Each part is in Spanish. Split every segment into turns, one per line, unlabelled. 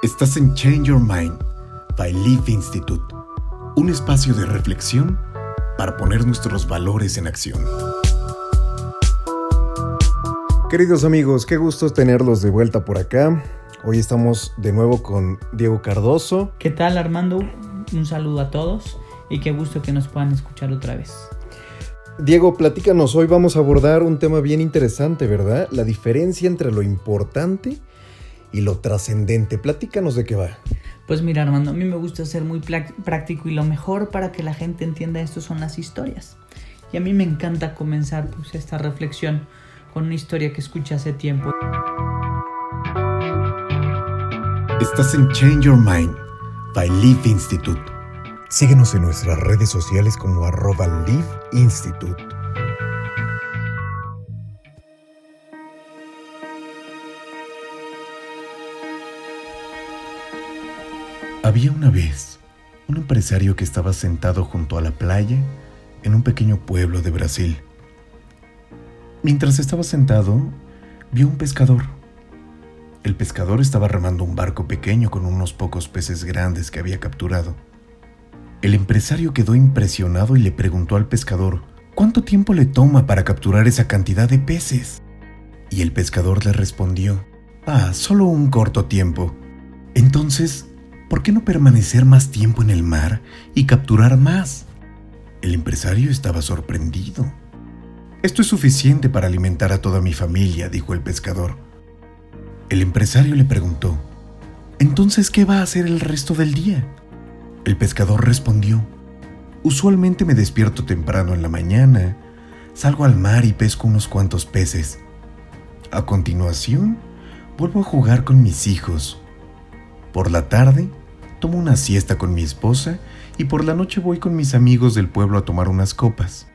Estás en Change Your Mind by Leaf Institute, un espacio de reflexión para poner nuestros valores en acción. Queridos amigos, qué gusto tenerlos de vuelta por acá. Hoy estamos de nuevo con Diego Cardoso.
¿Qué tal Armando? Un saludo a todos y qué gusto que nos puedan escuchar otra vez.
Diego, platícanos, hoy vamos a abordar un tema bien interesante, ¿verdad? La diferencia entre lo importante y lo trascendente. Platícanos de qué va.
Pues mira Armando, a mí me gusta ser muy práctico y lo mejor para que la gente entienda esto son las historias. Y a mí me encanta comenzar pues, esta reflexión con una historia que escuché hace tiempo.
Estás en Change Your Mind by Live Institute. Síguenos en nuestras redes sociales como arroba Live Institute. Había una vez un empresario que estaba sentado junto a la playa en un pequeño pueblo de Brasil. Mientras estaba sentado, vio un pescador. El pescador estaba remando un barco pequeño con unos pocos peces grandes que había capturado. El empresario quedó impresionado y le preguntó al pescador, ¿cuánto tiempo le toma para capturar esa cantidad de peces? Y el pescador le respondió, ah, solo un corto tiempo. Entonces, ¿por qué no permanecer más tiempo en el mar y capturar más? El empresario estaba sorprendido. Esto es suficiente para alimentar a toda mi familia, dijo el pescador. El empresario le preguntó, ¿entonces qué va a hacer el resto del día? El pescador respondió, usualmente me despierto temprano en la mañana, salgo al mar y pesco unos cuantos peces. A continuación, vuelvo a jugar con mis hijos. Por la tarde, tomo una siesta con mi esposa y por la noche voy con mis amigos del pueblo a tomar unas copas.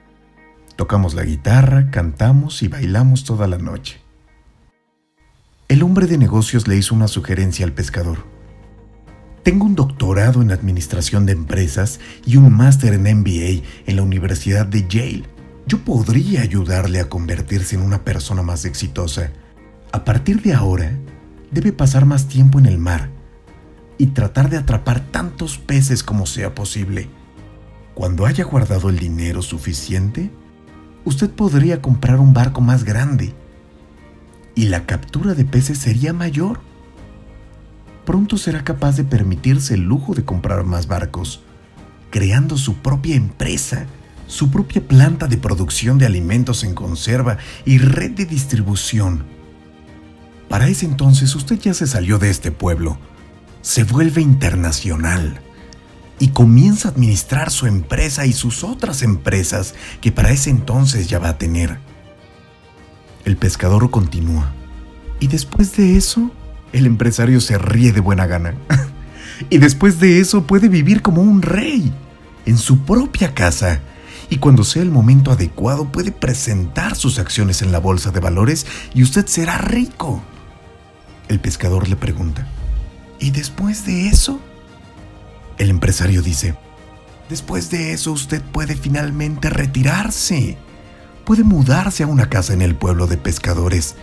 Tocamos la guitarra, cantamos y bailamos toda la noche. El hombre de negocios le hizo una sugerencia al pescador. Tengo un doctorado en Administración de Empresas y un máster en MBA en la Universidad de Yale. Yo podría ayudarle a convertirse en una persona más exitosa. A partir de ahora, debe pasar más tiempo en el mar y tratar de atrapar tantos peces como sea posible. Cuando haya guardado el dinero suficiente, usted podría comprar un barco más grande y la captura de peces sería mayor. Pronto será capaz de permitirse el lujo de comprar más barcos, creando su propia empresa, su propia planta de producción de alimentos en conserva y red de distribución. Para ese entonces usted ya se salió de este pueblo se vuelve internacional y comienza a administrar su empresa y sus otras empresas que para ese entonces ya va a tener. El pescador continúa. Y después de eso, el empresario se ríe de buena gana. y después de eso puede vivir como un rey, en su propia casa. Y cuando sea el momento adecuado puede presentar sus acciones en la bolsa de valores y usted será rico. El pescador le pregunta, ¿Y después de eso? El empresario dice, después de eso usted puede finalmente retirarse. Puede mudarse a una casa en el pueblo de pescadores.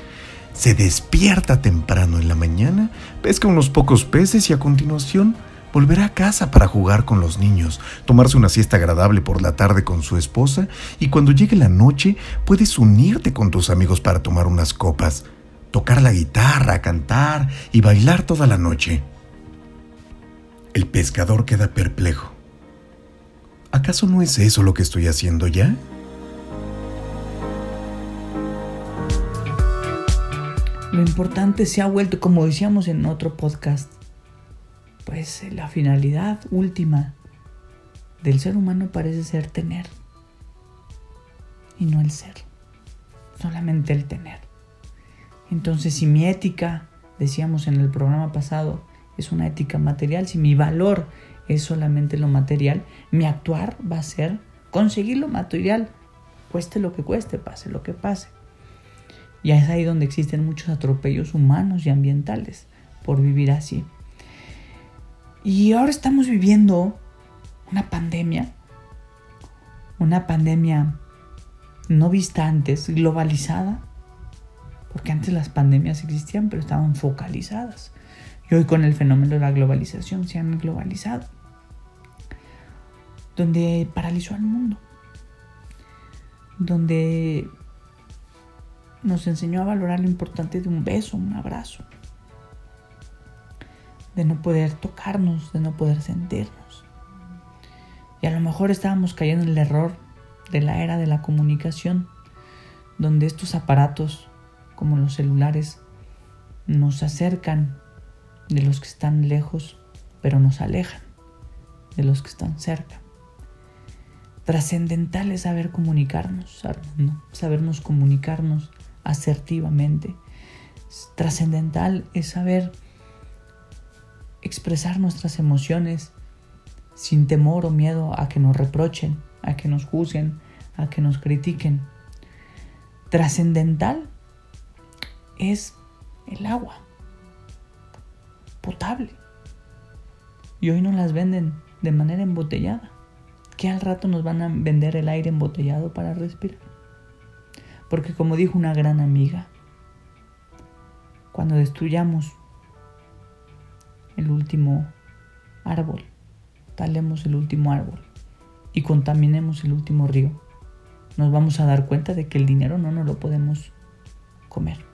Se despierta temprano en la mañana, pesca unos pocos peces y a continuación volverá a casa para jugar con los niños, tomarse una siesta agradable por la tarde con su esposa y cuando llegue la noche puedes unirte con tus amigos para tomar unas copas, tocar la guitarra, cantar y bailar toda la noche. El pescador queda perplejo. ¿Acaso no es eso lo que estoy haciendo ya?
Lo importante se ha vuelto, como decíamos en otro podcast, pues la finalidad última del ser humano parece ser tener y no el ser, solamente el tener. Entonces, si mi ética, decíamos en el programa pasado, es una ética material, si mi valor es solamente lo material, mi actuar va a ser conseguir lo material, cueste lo que cueste, pase lo que pase. Y es ahí donde existen muchos atropellos humanos y ambientales por vivir así. Y ahora estamos viviendo una pandemia, una pandemia no vista antes, globalizada, porque antes las pandemias existían, pero estaban focalizadas. Y hoy con el fenómeno de la globalización se han globalizado, donde paralizó al mundo, donde nos enseñó a valorar lo importante de un beso, un abrazo, de no poder tocarnos, de no poder sentirnos. Y a lo mejor estábamos cayendo en el error de la era de la comunicación, donde estos aparatos, como los celulares, nos acercan de los que están lejos, pero nos alejan de los que están cerca. Trascendental es saber comunicarnos, sabernos comunicarnos asertivamente. Trascendental es saber expresar nuestras emociones sin temor o miedo a que nos reprochen, a que nos juzguen, a que nos critiquen. Trascendental es el agua potable. Y hoy nos las venden de manera embotellada. Que al rato nos van a vender el aire embotellado para respirar. Porque como dijo una gran amiga, cuando destruyamos el último árbol, talemos el último árbol y contaminemos el último río, nos vamos a dar cuenta de que el dinero no nos lo podemos comer.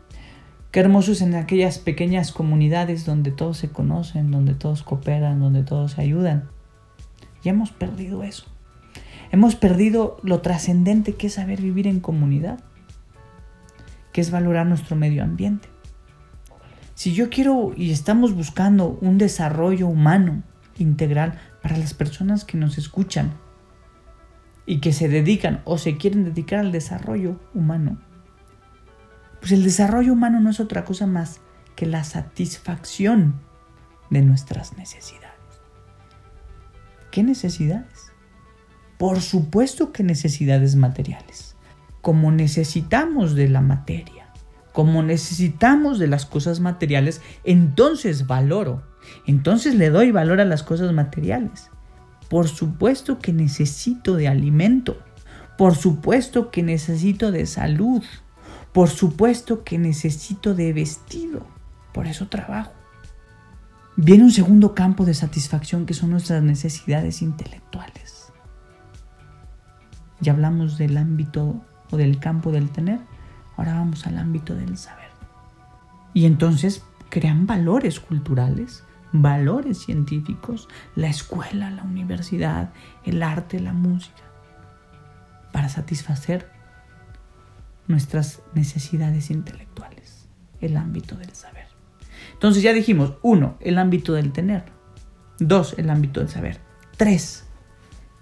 Qué hermoso es en aquellas pequeñas comunidades donde todos se conocen, donde todos cooperan, donde todos se ayudan. Y hemos perdido eso. Hemos perdido lo trascendente que es saber vivir en comunidad, que es valorar nuestro medio ambiente. Si yo quiero y estamos buscando un desarrollo humano integral para las personas que nos escuchan y que se dedican o se quieren dedicar al desarrollo humano, pues el desarrollo humano no es otra cosa más que la satisfacción de nuestras necesidades. ¿Qué necesidades? Por supuesto que necesidades materiales. Como necesitamos de la materia, como necesitamos de las cosas materiales, entonces valoro, entonces le doy valor a las cosas materiales. Por supuesto que necesito de alimento, por supuesto que necesito de salud, por supuesto que necesito de vestido, por eso trabajo. Viene un segundo campo de satisfacción que son nuestras necesidades intelectuales. Ya hablamos del ámbito o del campo del tener, ahora vamos al ámbito del saber. Y entonces crean valores culturales, valores científicos, la escuela, la universidad, el arte, la música, para satisfacer nuestras necesidades intelectuales, el ámbito del saber. Entonces ya dijimos, uno, el ámbito del tener, dos, el ámbito del saber, tres,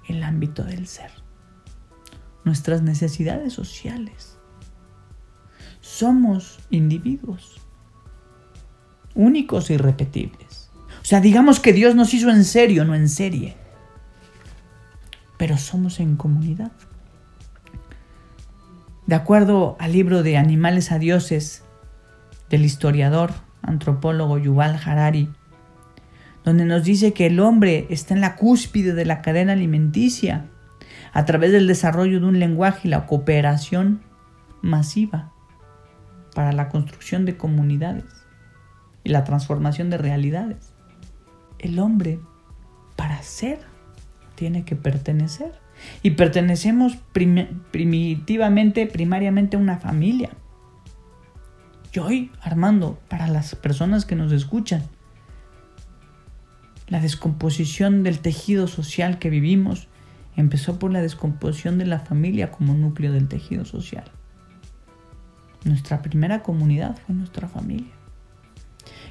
el ámbito del ser, nuestras necesidades sociales. Somos individuos únicos e irrepetibles. O sea, digamos que Dios nos hizo en serio, no en serie. Pero somos en comunidad. De acuerdo al libro de Animales a Dioses del historiador, antropólogo Yuval Harari, donde nos dice que el hombre está en la cúspide de la cadena alimenticia a través del desarrollo de un lenguaje y la cooperación masiva para la construcción de comunidades y la transformación de realidades. El hombre, para ser, tiene que pertenecer. Y pertenecemos primitivamente, primariamente a una familia. Y hoy, Armando, para las personas que nos escuchan, la descomposición del tejido social que vivimos empezó por la descomposición de la familia como núcleo del tejido social. Nuestra primera comunidad fue nuestra familia.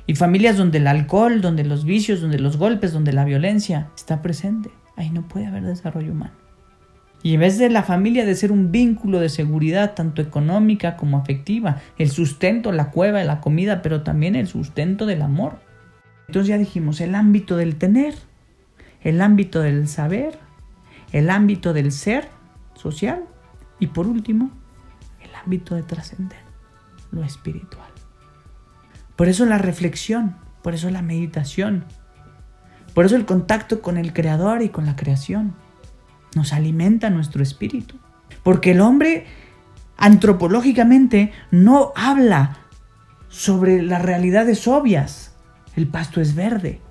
Y familias donde el alcohol, donde los vicios, donde los golpes, donde la violencia está presente, ahí no puede haber desarrollo humano. Y en vez de la familia de ser un vínculo de seguridad, tanto económica como afectiva, el sustento, la cueva, la comida, pero también el sustento del amor. Entonces ya dijimos, el ámbito del tener, el ámbito del saber, el ámbito del ser social y por último, el ámbito de trascender, lo espiritual. Por eso la reflexión, por eso la meditación, por eso el contacto con el Creador y con la creación nos alimenta nuestro espíritu. Porque el hombre antropológicamente no habla sobre las realidades obvias, el pasto es verde.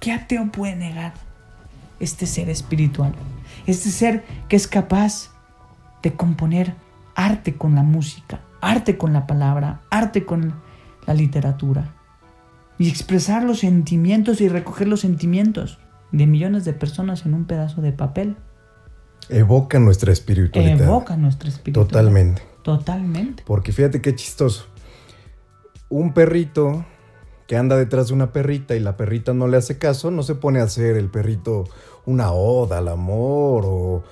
¿Qué ateo puede negar este ser espiritual? Este ser que es capaz de componer arte con la música, arte con la palabra, arte con la literatura. Y expresar los sentimientos y recoger los sentimientos de millones de personas en un pedazo de papel.
Evoca nuestra espiritualidad.
Evoca nuestra espiritualidad.
Totalmente.
Totalmente.
Porque fíjate qué chistoso. Un perrito que anda detrás de una perrita y la perrita no le hace caso, no se pone a hacer el perrito una oda al amor o,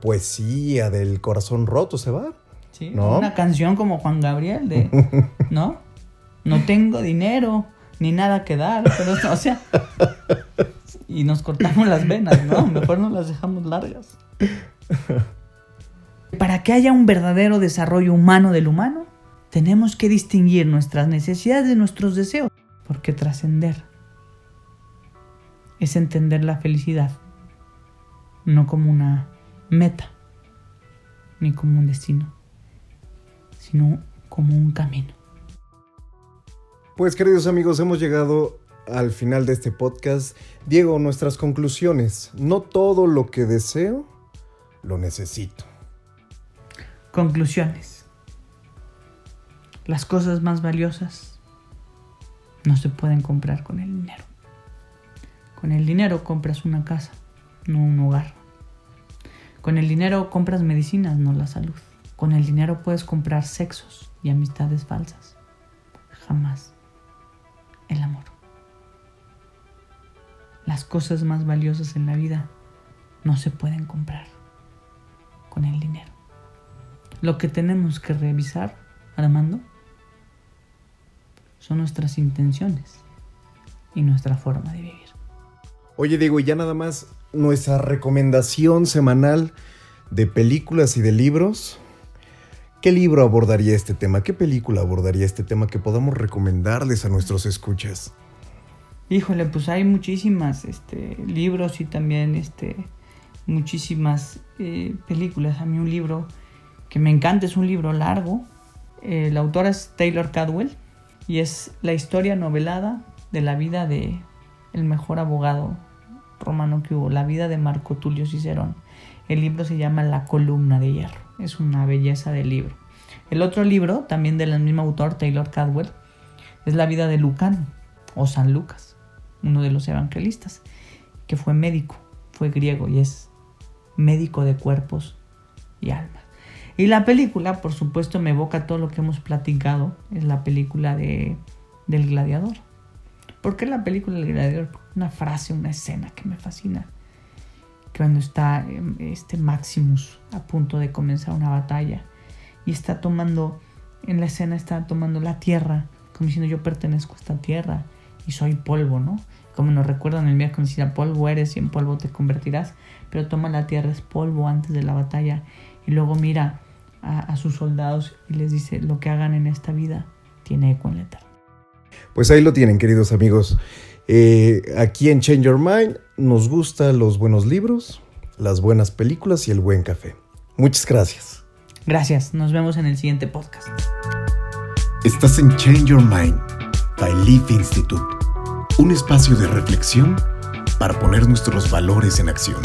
poesía del corazón roto, se va.
Sí, una canción como Juan Gabriel de, ¿no? No tengo dinero ni nada que dar, pero, o sea, y nos cortamos las venas, ¿no? Mejor nos las dejamos largas. Para que haya un verdadero desarrollo humano del humano, tenemos que distinguir nuestras necesidades de nuestros deseos, porque trascender es entender la felicidad, no como una meta, ni como un destino, sino como un camino.
Pues queridos amigos, hemos llegado al final de este podcast. Diego, nuestras conclusiones. No todo lo que deseo lo necesito.
Conclusiones. Las cosas más valiosas no se pueden comprar con el dinero. Con el dinero compras una casa, no un hogar. Con el dinero compras medicinas, no la salud. Con el dinero puedes comprar sexos y amistades falsas. Jamás Las cosas más valiosas en la vida no se pueden comprar con el dinero. Lo que tenemos que revisar, Armando, son nuestras intenciones y nuestra forma de vivir.
Oye, Diego, y ya nada más nuestra recomendación semanal de películas y de libros. ¿Qué libro abordaría este tema? ¿Qué película abordaría este tema que podamos recomendarles a nuestros escuchas?
Híjole, pues hay muchísimas este, libros y también este, muchísimas eh, películas. A mí un libro que me encanta es un libro largo. el autor es Taylor Cadwell y es la historia novelada de la vida de el mejor abogado romano que hubo, la vida de Marco Tulio Cicerón. El libro se llama La columna de hierro. Es una belleza de libro. El otro libro, también del mismo autor, Taylor Cadwell, es la vida de Lucano o San Lucas, uno de los evangelistas, que fue médico, fue griego y es médico de cuerpos y almas. Y la película, por supuesto, me evoca todo lo que hemos platicado. Es la película de, del gladiador. ¿Por qué la película del gladiador? Una frase, una escena que me fascina. Cuando está em, este Maximus a punto de comenzar una batalla y está tomando, en la escena está tomando la tierra, como diciendo yo pertenezco a esta tierra y soy polvo, ¿no? Como nos recuerdan el miércoles, si polvo eres y en polvo te convertirás pero toma la tierra es polvo antes de la batalla y luego mira a, sus soldados y les dice, lo que hagan en esta vida tiene eco en la eterna.
Pues ahí lo tienen, queridos amigos. Eh, aquí en Change Your Mind nos gustan los buenos libros, las buenas películas y el buen café. Muchas gracias.
Gracias, nos vemos en el siguiente podcast.
Estás en Change Your Mind by Leaf Institute, un espacio de reflexión para poner nuestros valores en acción.